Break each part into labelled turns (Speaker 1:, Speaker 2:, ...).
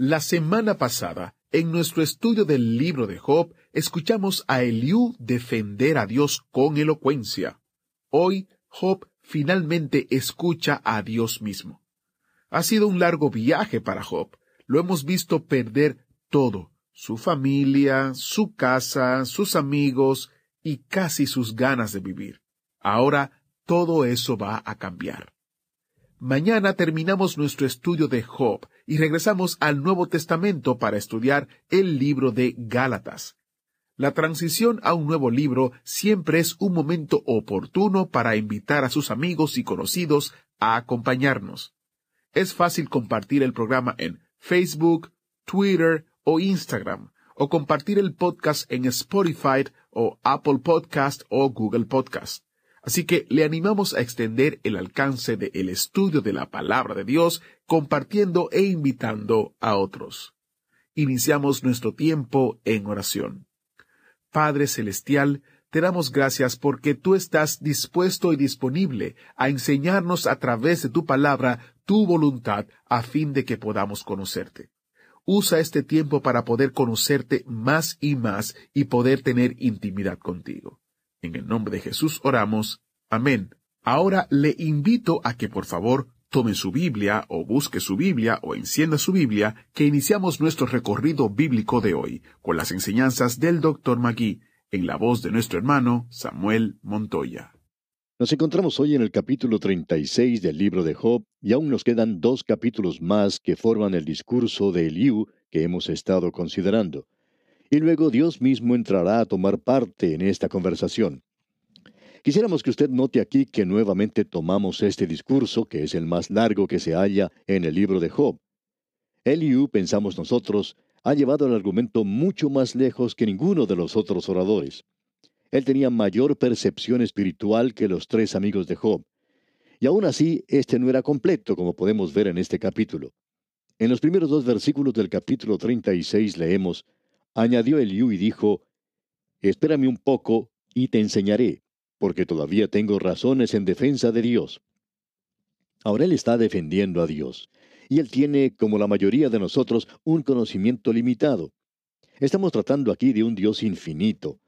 Speaker 1: La semana pasada, en nuestro estudio del libro de Job, escuchamos a Eliú defender a Dios con elocuencia. Hoy, Job finalmente escucha a Dios mismo. Ha sido un largo viaje para Job. Lo hemos visto perder todo, su familia, su casa, sus amigos y casi sus ganas de vivir. Ahora todo eso va a cambiar. Mañana terminamos nuestro estudio de Job y regresamos al Nuevo Testamento para estudiar el libro de Gálatas. La transición a un nuevo libro siempre es un momento oportuno para invitar a sus amigos y conocidos a acompañarnos. Es fácil compartir el programa en Facebook, Twitter o Instagram, o compartir el podcast en Spotify o Apple Podcast o Google Podcast. Así que le animamos a extender el alcance del estudio de la palabra de Dios compartiendo e invitando a otros. Iniciamos nuestro tiempo en oración. Padre Celestial, te damos gracias porque tú estás dispuesto y disponible a enseñarnos a través de tu palabra tu voluntad a fin de que podamos conocerte. Usa este tiempo para poder conocerte más y más y poder tener intimidad contigo. En el nombre de Jesús oramos. Amén. Ahora le invito a que por favor tome su Biblia o busque su Biblia o encienda su Biblia que iniciamos nuestro recorrido bíblico de hoy con las enseñanzas del Dr. Magui en la voz de nuestro hermano Samuel Montoya.
Speaker 2: Nos encontramos hoy en el capítulo 36 del libro de Job y aún nos quedan dos capítulos más que forman el discurso de Eliú que hemos estado considerando y luego Dios mismo entrará a tomar parte en esta conversación. Quisiéramos que usted note aquí que nuevamente tomamos este discurso, que es el más largo que se halla en el libro de Job. Eliú, pensamos nosotros, ha llevado el argumento mucho más lejos que ninguno de los otros oradores. Él tenía mayor percepción espiritual que los tres amigos de Job. Y aún así, este no era completo, como podemos ver en este capítulo. En los primeros dos versículos del capítulo 36 leemos, Añadió Eliú y dijo, Espérame un poco y te enseñaré, porque todavía tengo razones en defensa de Dios. Ahora él está defendiendo a Dios, y él tiene, como la mayoría de nosotros, un conocimiento limitado. Estamos tratando aquí de un Dios infinito,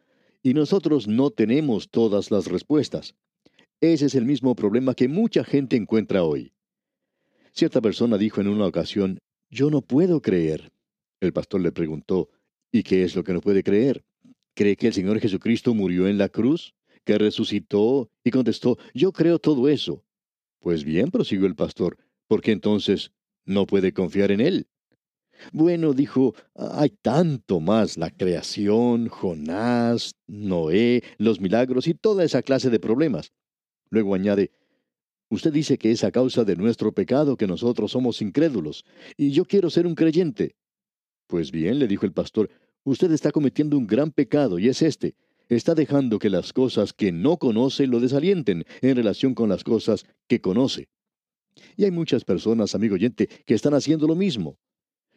Speaker 2: y nosotros no tenemos todas las respuestas. Ese es el mismo problema que mucha gente encuentra hoy. Cierta persona dijo en una ocasión, Yo no puedo creer. El pastor le preguntó, ¿Y qué es lo que no puede creer? ¿Cree que el Señor Jesucristo murió en la cruz? ¿Que resucitó? Y contestó, yo creo todo eso. Pues bien, prosiguió el pastor, ¿por qué entonces no puede confiar en Él? Bueno, dijo, hay tanto más, la creación, Jonás, Noé, los milagros y toda esa clase de problemas. Luego añade, usted dice que es a causa de nuestro pecado que nosotros somos incrédulos, y yo quiero ser un creyente. Pues bien, le dijo el pastor, usted está cometiendo un gran pecado y es este. Está dejando que las cosas que no conoce lo desalienten en relación con las cosas que conoce. Y hay muchas personas, amigo oyente, que están haciendo lo mismo.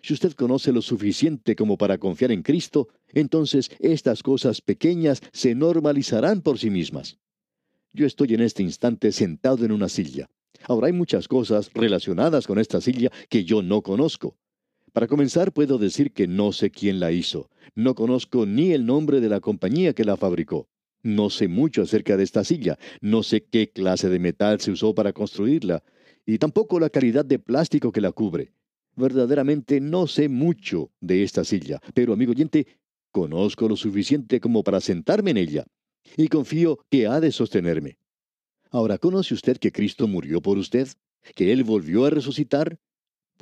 Speaker 2: Si usted conoce lo suficiente como para confiar en Cristo, entonces estas cosas pequeñas se normalizarán por sí mismas. Yo estoy en este instante sentado en una silla. Ahora hay muchas cosas relacionadas con esta silla que yo no conozco. Para comenzar, puedo decir que no sé quién la hizo. No conozco ni el nombre de la compañía que la fabricó. No sé mucho acerca de esta silla. No sé qué clase de metal se usó para construirla. Y tampoco la calidad de plástico que la cubre. Verdaderamente no sé mucho de esta silla. Pero, amigo oyente, conozco lo suficiente como para sentarme en ella. Y confío que ha de sostenerme. Ahora, ¿conoce usted que Cristo murió por usted? ¿Que Él volvió a resucitar?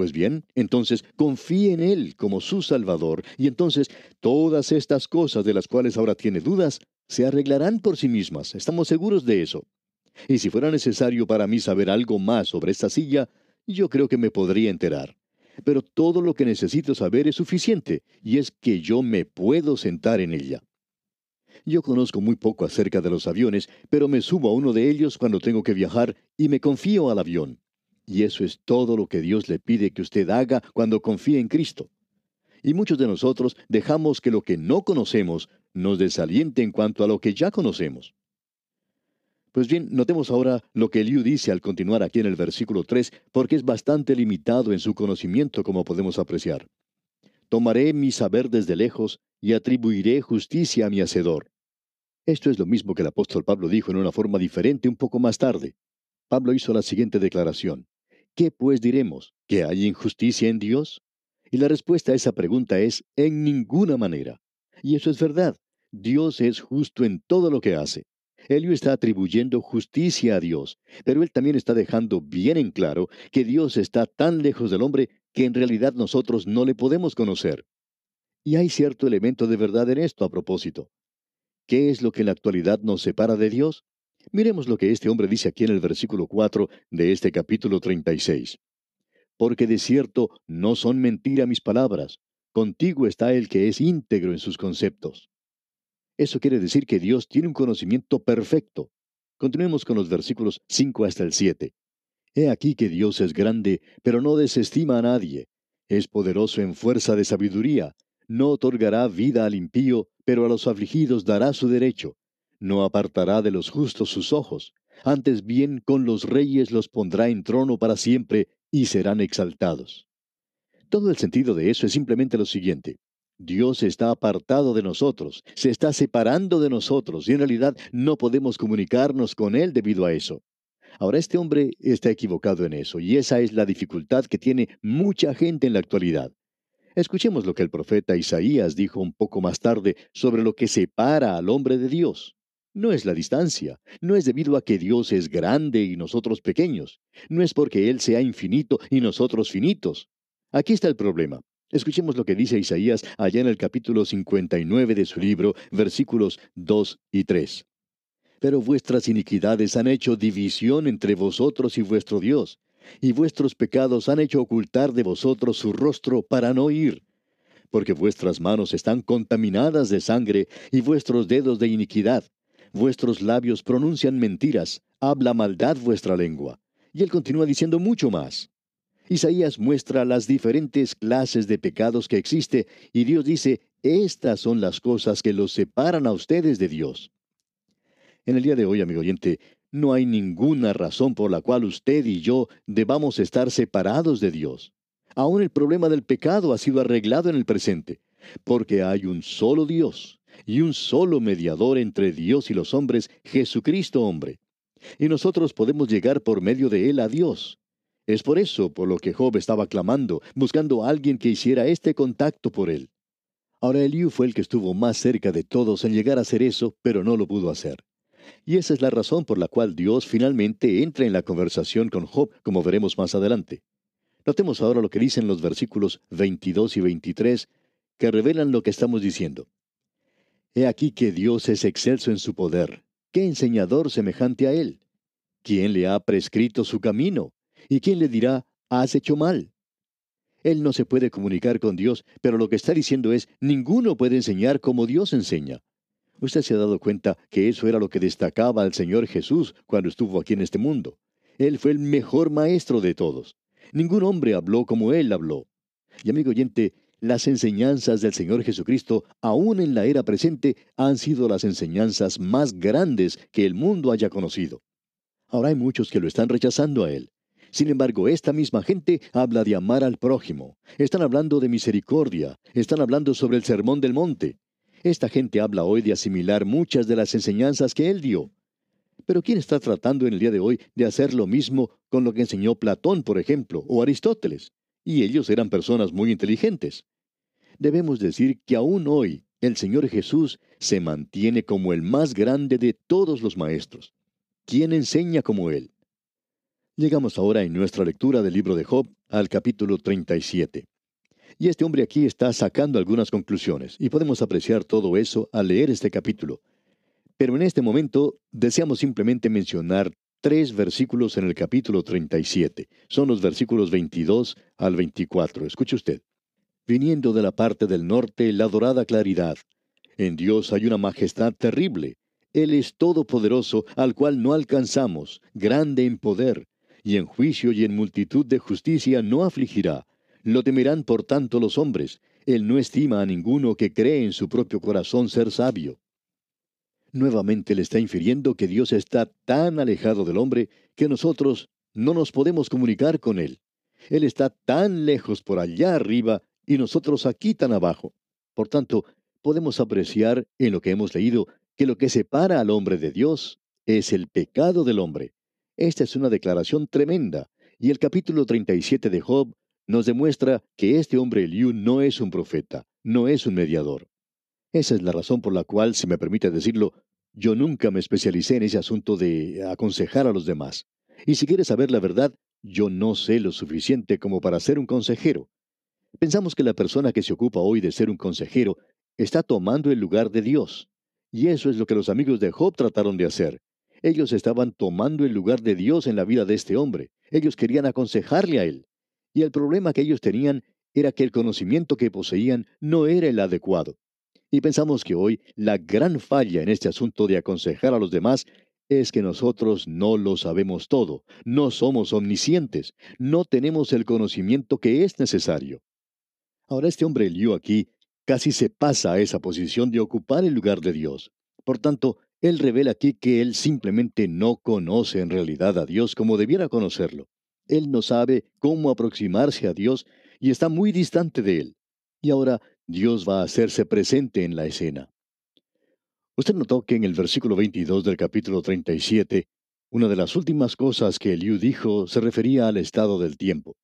Speaker 2: Pues bien, entonces confíe en Él como su Salvador, y entonces todas estas cosas de las cuales ahora tiene dudas se arreglarán por sí mismas. Estamos seguros de eso. Y si fuera necesario para mí saber algo más sobre esta silla, yo creo que me podría enterar. pero todo lo que necesito saber es suficiente, y es que yo me puedo sentar en ella. Yo conozco muy poco acerca de los aviones, pero me subo a uno de ellos cuando tengo que viajar y me confío al avión. Y eso es todo lo que Dios le pide que usted haga cuando confíe en Cristo. Y muchos de nosotros dejamos que lo que no conocemos nos desaliente en cuanto a lo que ya conocemos. Pues bien, notemos ahora lo que Eliú dice al continuar aquí en el versículo 3, porque es bastante limitado en su conocimiento, como podemos apreciar. Tomaré mi saber desde lejos y atribuiré justicia a mi hacedor. Esto es lo mismo que el apóstol Pablo dijo en una forma diferente un poco más tarde. Pablo hizo la siguiente declaración. ¿Qué pues diremos? ¿Que hay injusticia en Dios? Y la respuesta a esa pregunta es en ninguna manera. Y eso es verdad. Dios es justo en todo lo que hace. Elio está atribuyendo justicia a Dios, pero él también está dejando bien en claro que Dios está tan lejos del hombre que en realidad nosotros no le podemos conocer. Y hay cierto elemento de verdad en esto a propósito. ¿Qué es lo que en la actualidad nos separa de Dios? Miremos lo que este hombre dice aquí en el versículo 4 de este capítulo 36. Porque de cierto no son mentira mis palabras, contigo está el que es íntegro en sus conceptos. Eso quiere decir que Dios tiene un conocimiento perfecto. Continuemos con los versículos 5 hasta el 7. He aquí que Dios es grande, pero no desestima a nadie. Es poderoso en fuerza de sabiduría. No otorgará vida al impío, pero a los afligidos dará su derecho. No apartará de los justos sus ojos. Antes bien con los reyes los pondrá en trono para siempre, y serán exaltados. Todo el sentido de eso es simplemente lo siguiente. Dios está apartado de nosotros, se está separando de nosotros y en realidad no podemos comunicarnos con Él debido a eso. Ahora este hombre está equivocado en eso y esa es la dificultad que tiene mucha gente en la actualidad. Escuchemos lo que el profeta Isaías dijo un poco más tarde sobre lo que separa al hombre de Dios. No es la distancia, no es debido a que Dios es grande y nosotros pequeños, no es porque Él sea infinito y nosotros finitos. Aquí está el problema. Escuchemos lo que dice Isaías allá en el capítulo 59 de su libro, versículos 2 y 3. Pero vuestras iniquidades han hecho división entre vosotros y vuestro Dios, y vuestros pecados han hecho ocultar de vosotros su rostro para no ir. Porque vuestras manos están contaminadas de sangre y vuestros dedos de iniquidad. Vuestros labios pronuncian mentiras, habla maldad vuestra lengua. Y él continúa diciendo mucho más. Isaías muestra las diferentes clases de pecados que existe y Dios dice, estas son las cosas que los separan a ustedes de Dios. En el día de hoy, amigo oyente, no hay ninguna razón por la cual usted y yo debamos estar separados de Dios. Aún el problema del pecado ha sido arreglado en el presente, porque hay un solo Dios y un solo mediador entre Dios y los hombres, Jesucristo hombre. Y nosotros podemos llegar por medio de él a Dios. Es por eso por lo que Job estaba clamando, buscando a alguien que hiciera este contacto por él. Ahora Eliú fue el que estuvo más cerca de todos en llegar a hacer eso, pero no lo pudo hacer. Y esa es la razón por la cual Dios finalmente entra en la conversación con Job, como veremos más adelante. Notemos ahora lo que dicen los versículos 22 y 23, que revelan lo que estamos diciendo. He aquí que Dios es excelso en su poder. ¿Qué enseñador semejante a él? ¿Quién le ha prescrito su camino? ¿Y quién le dirá, has hecho mal? Él no se puede comunicar con Dios, pero lo que está diciendo es, ninguno puede enseñar como Dios enseña. Usted se ha dado cuenta que eso era lo que destacaba al Señor Jesús cuando estuvo aquí en este mundo. Él fue el mejor maestro de todos. Ningún hombre habló como Él habló. Y amigo oyente, las enseñanzas del Señor Jesucristo, aún en la era presente, han sido las enseñanzas más grandes que el mundo haya conocido. Ahora hay muchos que lo están rechazando a Él. Sin embargo, esta misma gente habla de amar al prójimo. Están hablando de misericordia. Están hablando sobre el sermón del monte. Esta gente habla hoy de asimilar muchas de las enseñanzas que él dio. Pero ¿quién está tratando en el día de hoy de hacer lo mismo con lo que enseñó Platón, por ejemplo, o Aristóteles? Y ellos eran personas muy inteligentes. Debemos decir que aún hoy el Señor Jesús se mantiene como el más grande de todos los maestros. ¿Quién enseña como Él? Llegamos ahora en nuestra lectura del libro de Job al capítulo 37. Y este hombre aquí está sacando algunas conclusiones, y podemos apreciar todo eso al leer este capítulo. Pero en este momento deseamos simplemente mencionar tres versículos en el capítulo 37. Son los versículos 22 al 24. Escuche usted. Viniendo de la parte del norte la dorada claridad. En Dios hay una majestad terrible. Él es todopoderoso, al cual no alcanzamos, grande en poder, y en juicio y en multitud de justicia no afligirá. Lo temerán por tanto los hombres. Él no estima a ninguno que cree en su propio corazón ser sabio. Nuevamente le está infiriendo que Dios está tan alejado del hombre que nosotros no nos podemos comunicar con Él. Él está tan lejos por allá arriba y nosotros aquí tan abajo. Por tanto, podemos apreciar en lo que hemos leído que lo que separa al hombre de Dios es el pecado del hombre. Esta es una declaración tremenda, y el capítulo 37 de Job nos demuestra que este hombre Eliú no es un profeta, no es un mediador. Esa es la razón por la cual, si me permite decirlo, yo nunca me especialicé en ese asunto de aconsejar a los demás. Y si quieres saber la verdad, yo no sé lo suficiente como para ser un consejero. Pensamos que la persona que se ocupa hoy de ser un consejero está tomando el lugar de Dios. Y eso es lo que los amigos de Job trataron de hacer. Ellos estaban tomando el lugar de Dios en la vida de este hombre. Ellos querían aconsejarle a él. Y el problema que ellos tenían era que el conocimiento que poseían no era el adecuado. Y pensamos que hoy la gran falla en este asunto de aconsejar a los demás es que nosotros no lo sabemos todo, no somos omniscientes, no tenemos el conocimiento que es necesario. Ahora este hombre Eliú aquí casi se pasa a esa posición de ocupar el lugar de Dios. Por tanto, él revela aquí que él simplemente no conoce en realidad a Dios como debiera conocerlo. Él no sabe cómo aproximarse a Dios y está muy distante de él. Y ahora Dios va a hacerse presente en la escena. Usted notó que en el versículo 22 del capítulo 37, una de las últimas cosas que Eliú dijo se refería al estado del tiempo.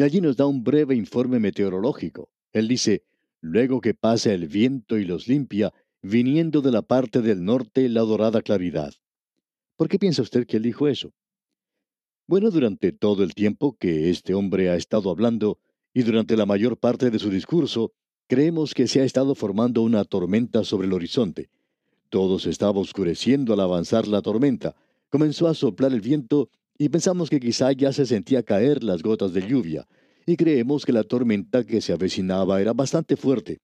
Speaker 2: Y allí nos da un breve informe meteorológico. Él dice, luego que pasa el viento y los limpia, viniendo de la parte del norte la dorada claridad. ¿Por qué piensa usted que él dijo eso? Bueno, durante todo el tiempo que este hombre ha estado hablando, y durante la mayor parte de su discurso, creemos que se ha estado formando una tormenta sobre el horizonte. Todo se estaba oscureciendo al avanzar la tormenta. Comenzó a soplar el viento y pensamos que quizá ya se sentía caer las gotas de lluvia, y creemos que la tormenta que se avecinaba era bastante fuerte.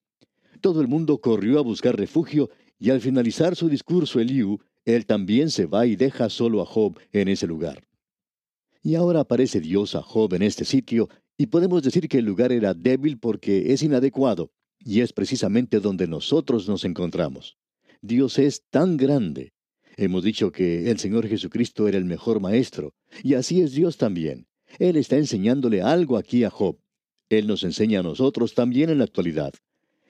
Speaker 2: Todo el mundo corrió a buscar refugio y al finalizar su discurso Eliú, él también se va y deja solo a Job en ese lugar. Y ahora aparece Dios a Job en este sitio y podemos decir que el lugar era débil porque es inadecuado y es precisamente donde nosotros nos encontramos. Dios es tan grande. Hemos dicho que el Señor Jesucristo era el mejor maestro y así es Dios también. Él está enseñándole algo aquí a Job. Él nos enseña a nosotros también en la actualidad.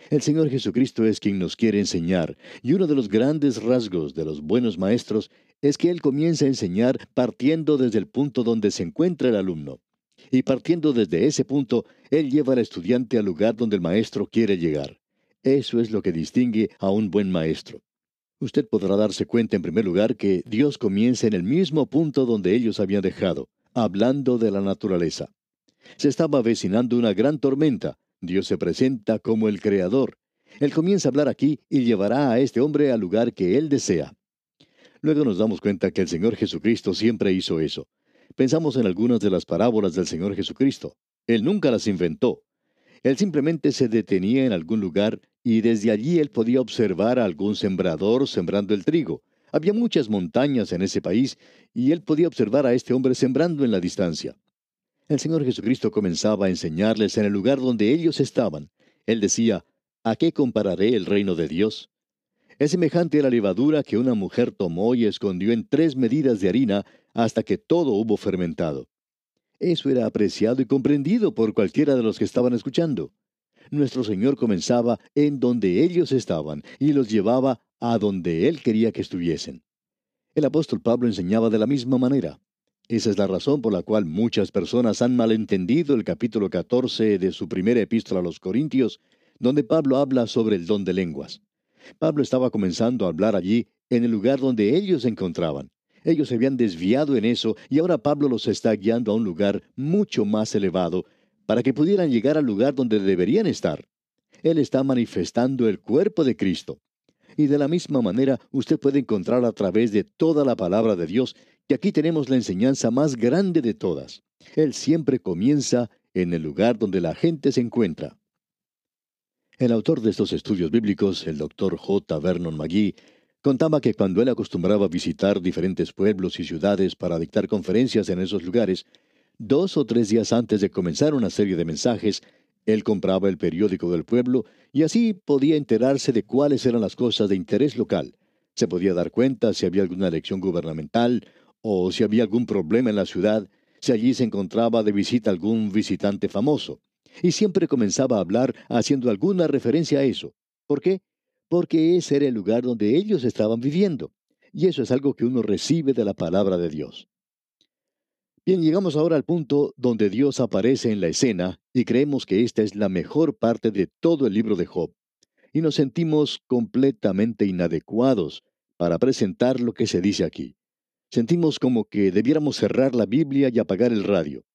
Speaker 2: El Señor Jesucristo es quien nos quiere enseñar, y uno de los grandes rasgos de los buenos maestros es que Él comienza a enseñar partiendo desde el punto donde se encuentra el alumno. Y partiendo desde ese punto, Él lleva al estudiante al lugar donde el maestro quiere llegar. Eso es lo que distingue a un buen maestro. Usted podrá darse cuenta en primer lugar que Dios comienza en el mismo punto donde ellos habían dejado, hablando de la naturaleza. Se estaba avecinando una gran tormenta, Dios se presenta como el Creador. Él comienza a hablar aquí y llevará a este hombre al lugar que Él desea. Luego nos damos cuenta que el Señor Jesucristo siempre hizo eso. Pensamos en algunas de las parábolas del Señor Jesucristo. Él nunca las inventó. Él simplemente se detenía en algún lugar y desde allí él podía observar a algún sembrador sembrando el trigo. Había muchas montañas en ese país y él podía observar a este hombre sembrando en la distancia. El Señor Jesucristo comenzaba a enseñarles en el lugar donde ellos estaban. Él decía, ¿A qué compararé el reino de Dios? Es semejante a la levadura que una mujer tomó y escondió en tres medidas de harina hasta que todo hubo fermentado. Eso era apreciado y comprendido por cualquiera de los que estaban escuchando. Nuestro Señor comenzaba en donde ellos estaban y los llevaba a donde Él quería que estuviesen. El apóstol Pablo enseñaba de la misma manera. Esa es la razón por la cual muchas personas han malentendido el capítulo 14 de su primera epístola a los Corintios, donde Pablo habla sobre el don de lenguas. Pablo estaba comenzando a hablar allí en el lugar donde ellos se encontraban. Ellos se habían desviado en eso y ahora Pablo los está guiando a un lugar mucho más elevado para que pudieran llegar al lugar donde deberían estar. Él está manifestando el cuerpo de Cristo. Y de la misma manera usted puede encontrar a través de toda la palabra de Dios que aquí tenemos la enseñanza más grande de todas. Él siempre comienza en el lugar donde la gente se encuentra. El autor de estos estudios bíblicos, el doctor J. Vernon McGee, contaba que cuando él acostumbraba visitar diferentes pueblos y ciudades para dictar conferencias en esos lugares, dos o tres días antes de comenzar una serie de mensajes, él compraba el periódico del pueblo y así podía enterarse de cuáles eran las cosas de interés local. Se podía dar cuenta si había alguna elección gubernamental o si había algún problema en la ciudad, si allí se encontraba de visita algún visitante famoso y siempre comenzaba a hablar haciendo alguna referencia a eso. ¿Por qué? Porque ese era el lugar donde ellos estaban viviendo. Y eso es algo que uno recibe de la palabra de Dios. Bien, llegamos ahora al punto donde Dios aparece en la escena y creemos que esta es la mejor parte de todo el libro de Job. Y nos sentimos completamente inadecuados para presentar lo que se dice aquí. Sentimos como que debiéramos cerrar la Biblia y apagar el radio.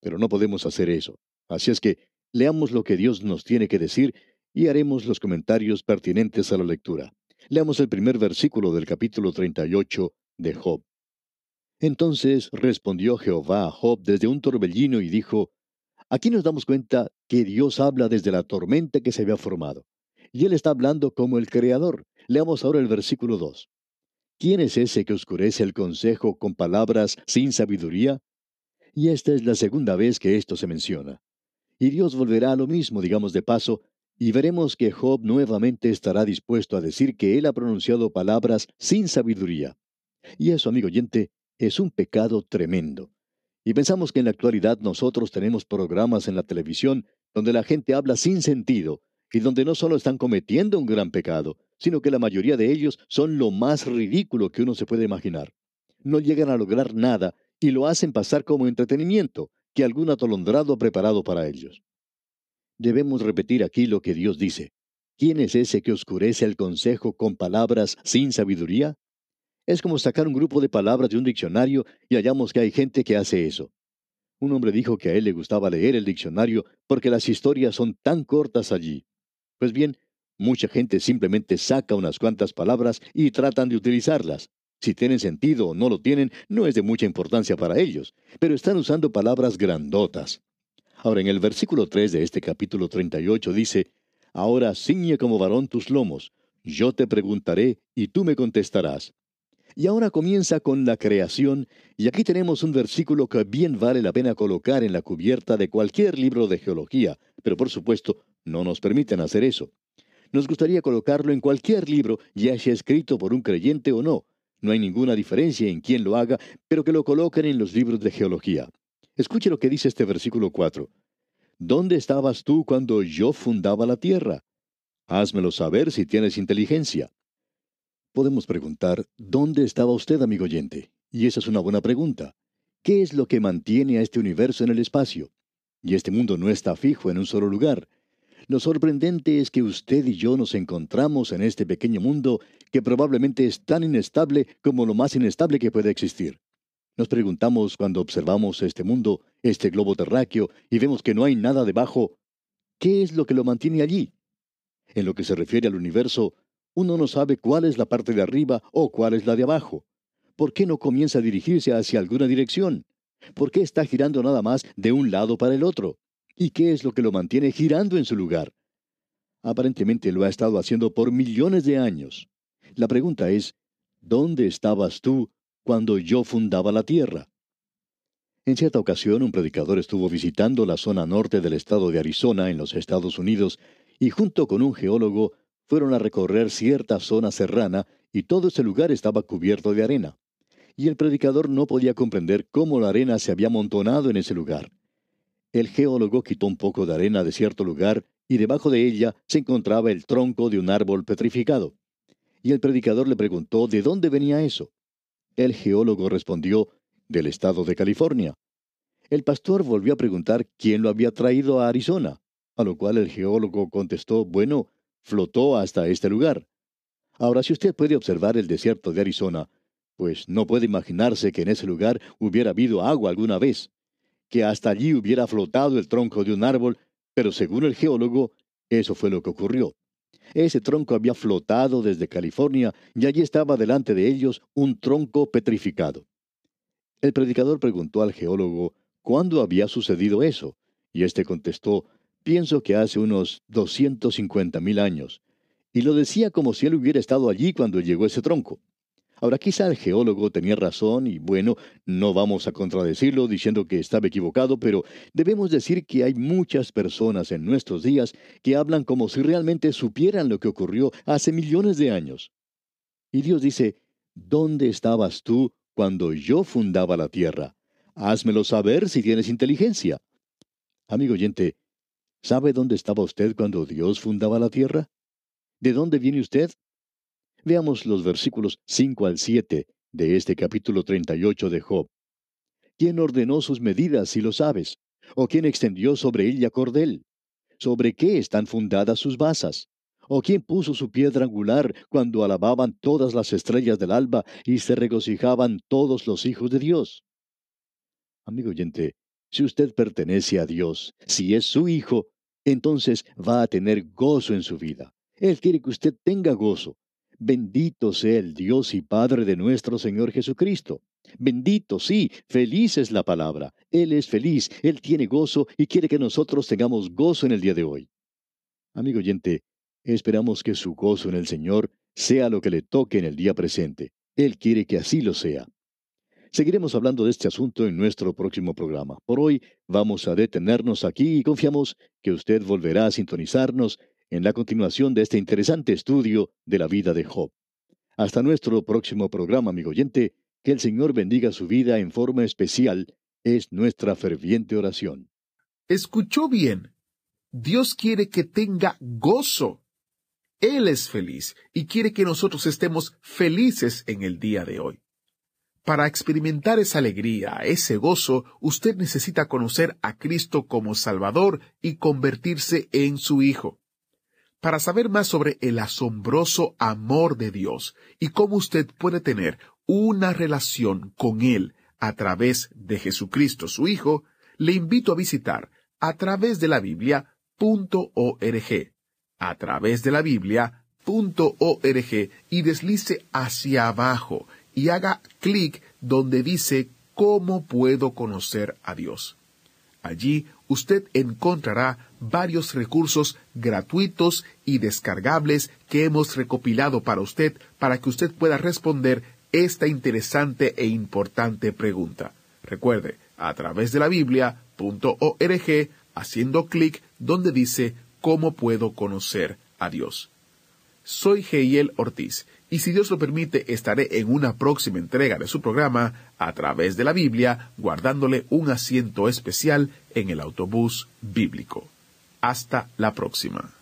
Speaker 2: Pero no podemos hacer eso. Así es que leamos lo que Dios nos tiene que decir y haremos los comentarios pertinentes a la lectura. Leamos el primer versículo del capítulo 38 de Job. Entonces respondió Jehová a Job desde un torbellino y dijo, Aquí nos damos cuenta que Dios habla desde la tormenta que se había formado. Y él está hablando como el Creador. Leamos ahora el versículo 2. ¿Quién es ese que oscurece el consejo con palabras sin sabiduría? Y esta es la segunda vez que esto se menciona. Y Dios volverá a lo mismo, digamos de paso, y veremos que Job nuevamente estará dispuesto a decir que él ha pronunciado palabras sin sabiduría. Y eso, amigo oyente, es un pecado tremendo. Y pensamos que en la actualidad nosotros tenemos programas en la televisión donde la gente habla sin sentido y donde no solo están cometiendo un gran pecado, sino que la mayoría de ellos son lo más ridículo que uno se puede imaginar. No llegan a lograr nada y lo hacen pasar como entretenimiento, que algún atolondrado ha preparado para ellos. Debemos repetir aquí lo que Dios dice. ¿Quién es ese que oscurece el consejo con palabras sin sabiduría? Es como sacar un grupo de palabras de un diccionario y hallamos que hay gente que hace eso. Un hombre dijo que a él le gustaba leer el diccionario porque las historias son tan cortas allí. Pues bien, mucha gente simplemente saca unas cuantas palabras y tratan de utilizarlas. Si tienen sentido o no lo tienen, no es de mucha importancia para ellos, pero están usando palabras grandotas. Ahora, en el versículo 3 de este capítulo 38 dice, Ahora ciñe como varón tus lomos, yo te preguntaré y tú me contestarás. Y ahora comienza con la creación, y aquí tenemos un versículo que bien vale la pena colocar en la cubierta de cualquier libro de geología, pero por supuesto no nos permiten hacer eso. Nos gustaría colocarlo en cualquier libro, ya sea escrito por un creyente o no, no hay ninguna diferencia en quién lo haga, pero que lo coloquen en los libros de geología. Escuche lo que dice este versículo 4. ¿Dónde estabas tú cuando yo fundaba la tierra? Házmelo saber si tienes inteligencia. Podemos preguntar, ¿dónde estaba usted, amigo oyente? Y esa es una buena pregunta. ¿Qué es lo que mantiene a este universo en el espacio? Y este mundo no está fijo en un solo lugar. Lo sorprendente es que usted y yo nos encontramos en este pequeño mundo que probablemente es tan inestable como lo más inestable que puede existir. Nos preguntamos cuando observamos este mundo, este globo terráqueo, y vemos que no hay nada debajo, ¿qué es lo que lo mantiene allí? En lo que se refiere al universo, uno no sabe cuál es la parte de arriba o cuál es la de abajo. ¿Por qué no comienza a dirigirse hacia alguna dirección? ¿Por qué está girando nada más de un lado para el otro? ¿Y qué es lo que lo mantiene girando en su lugar? Aparentemente lo ha estado haciendo por millones de años. La pregunta es, ¿dónde estabas tú cuando yo fundaba la tierra? En cierta ocasión un predicador estuvo visitando la zona norte del estado de Arizona en los Estados Unidos y junto con un geólogo fueron a recorrer cierta zona serrana y todo ese lugar estaba cubierto de arena. Y el predicador no podía comprender cómo la arena se había amontonado en ese lugar. El geólogo quitó un poco de arena de cierto lugar y debajo de ella se encontraba el tronco de un árbol petrificado. Y el predicador le preguntó de dónde venía eso. El geólogo respondió, del estado de California. El pastor volvió a preguntar quién lo había traído a Arizona, a lo cual el geólogo contestó, bueno, flotó hasta este lugar. Ahora, si usted puede observar el desierto de Arizona, pues no puede imaginarse que en ese lugar hubiera habido agua alguna vez que hasta allí hubiera flotado el tronco de un árbol, pero según el geólogo, eso fue lo que ocurrió. Ese tronco había flotado desde California y allí estaba delante de ellos un tronco petrificado. El predicador preguntó al geólogo cuándo había sucedido eso, y éste contestó, pienso que hace unos 250 mil años, y lo decía como si él hubiera estado allí cuando llegó ese tronco. Ahora quizá el geólogo tenía razón y bueno, no vamos a contradecirlo diciendo que estaba equivocado, pero debemos decir que hay muchas personas en nuestros días que hablan como si realmente supieran lo que ocurrió hace millones de años. Y Dios dice, ¿dónde estabas tú cuando yo fundaba la tierra? Házmelo saber si tienes inteligencia. Amigo oyente, ¿sabe dónde estaba usted cuando Dios fundaba la tierra? ¿De dónde viene usted? Veamos los versículos 5 al 7 de este capítulo 38 de Job. ¿Quién ordenó sus medidas, si lo sabes? ¿O quién extendió sobre ella cordel? ¿Sobre qué están fundadas sus basas? ¿O quién puso su piedra angular cuando alababan todas las estrellas del alba y se regocijaban todos los hijos de Dios? Amigo oyente, si usted pertenece a Dios, si es su hijo, entonces va a tener gozo en su vida. Él quiere que usted tenga gozo. Bendito sea el Dios y Padre de nuestro Señor Jesucristo. Bendito, sí, feliz es la palabra. Él es feliz, Él tiene gozo y quiere que nosotros tengamos gozo en el día de hoy. Amigo oyente, esperamos que su gozo en el Señor sea lo que le toque en el día presente. Él quiere que así lo sea. Seguiremos hablando de este asunto en nuestro próximo programa. Por hoy vamos a detenernos aquí y confiamos que usted volverá a sintonizarnos en la continuación de este interesante estudio de la vida de Job. Hasta nuestro próximo programa, amigo oyente, que el Señor bendiga su vida en forma especial, es nuestra ferviente oración.
Speaker 1: Escuchó bien. Dios quiere que tenga gozo. Él es feliz y quiere que nosotros estemos felices en el día de hoy. Para experimentar esa alegría, ese gozo, usted necesita conocer a Cristo como Salvador y convertirse en su Hijo. Para saber más sobre el asombroso amor de Dios y cómo usted puede tener una relación con Él a través de Jesucristo, su Hijo, le invito a visitar a través de la Biblia.org. A través de la Biblia.org y deslice hacia abajo y haga clic donde dice ¿Cómo puedo conocer a Dios? Allí usted encontrará varios recursos gratuitos y descargables que hemos recopilado para usted para que usted pueda responder esta interesante e importante pregunta. Recuerde, a través de la Biblia.org, haciendo clic donde dice ¿Cómo puedo conocer a Dios? Soy Geiel Ortiz y si Dios lo permite estaré en una próxima entrega de su programa a través de la Biblia, guardándole un asiento especial en el autobús bíblico. Hasta la próxima.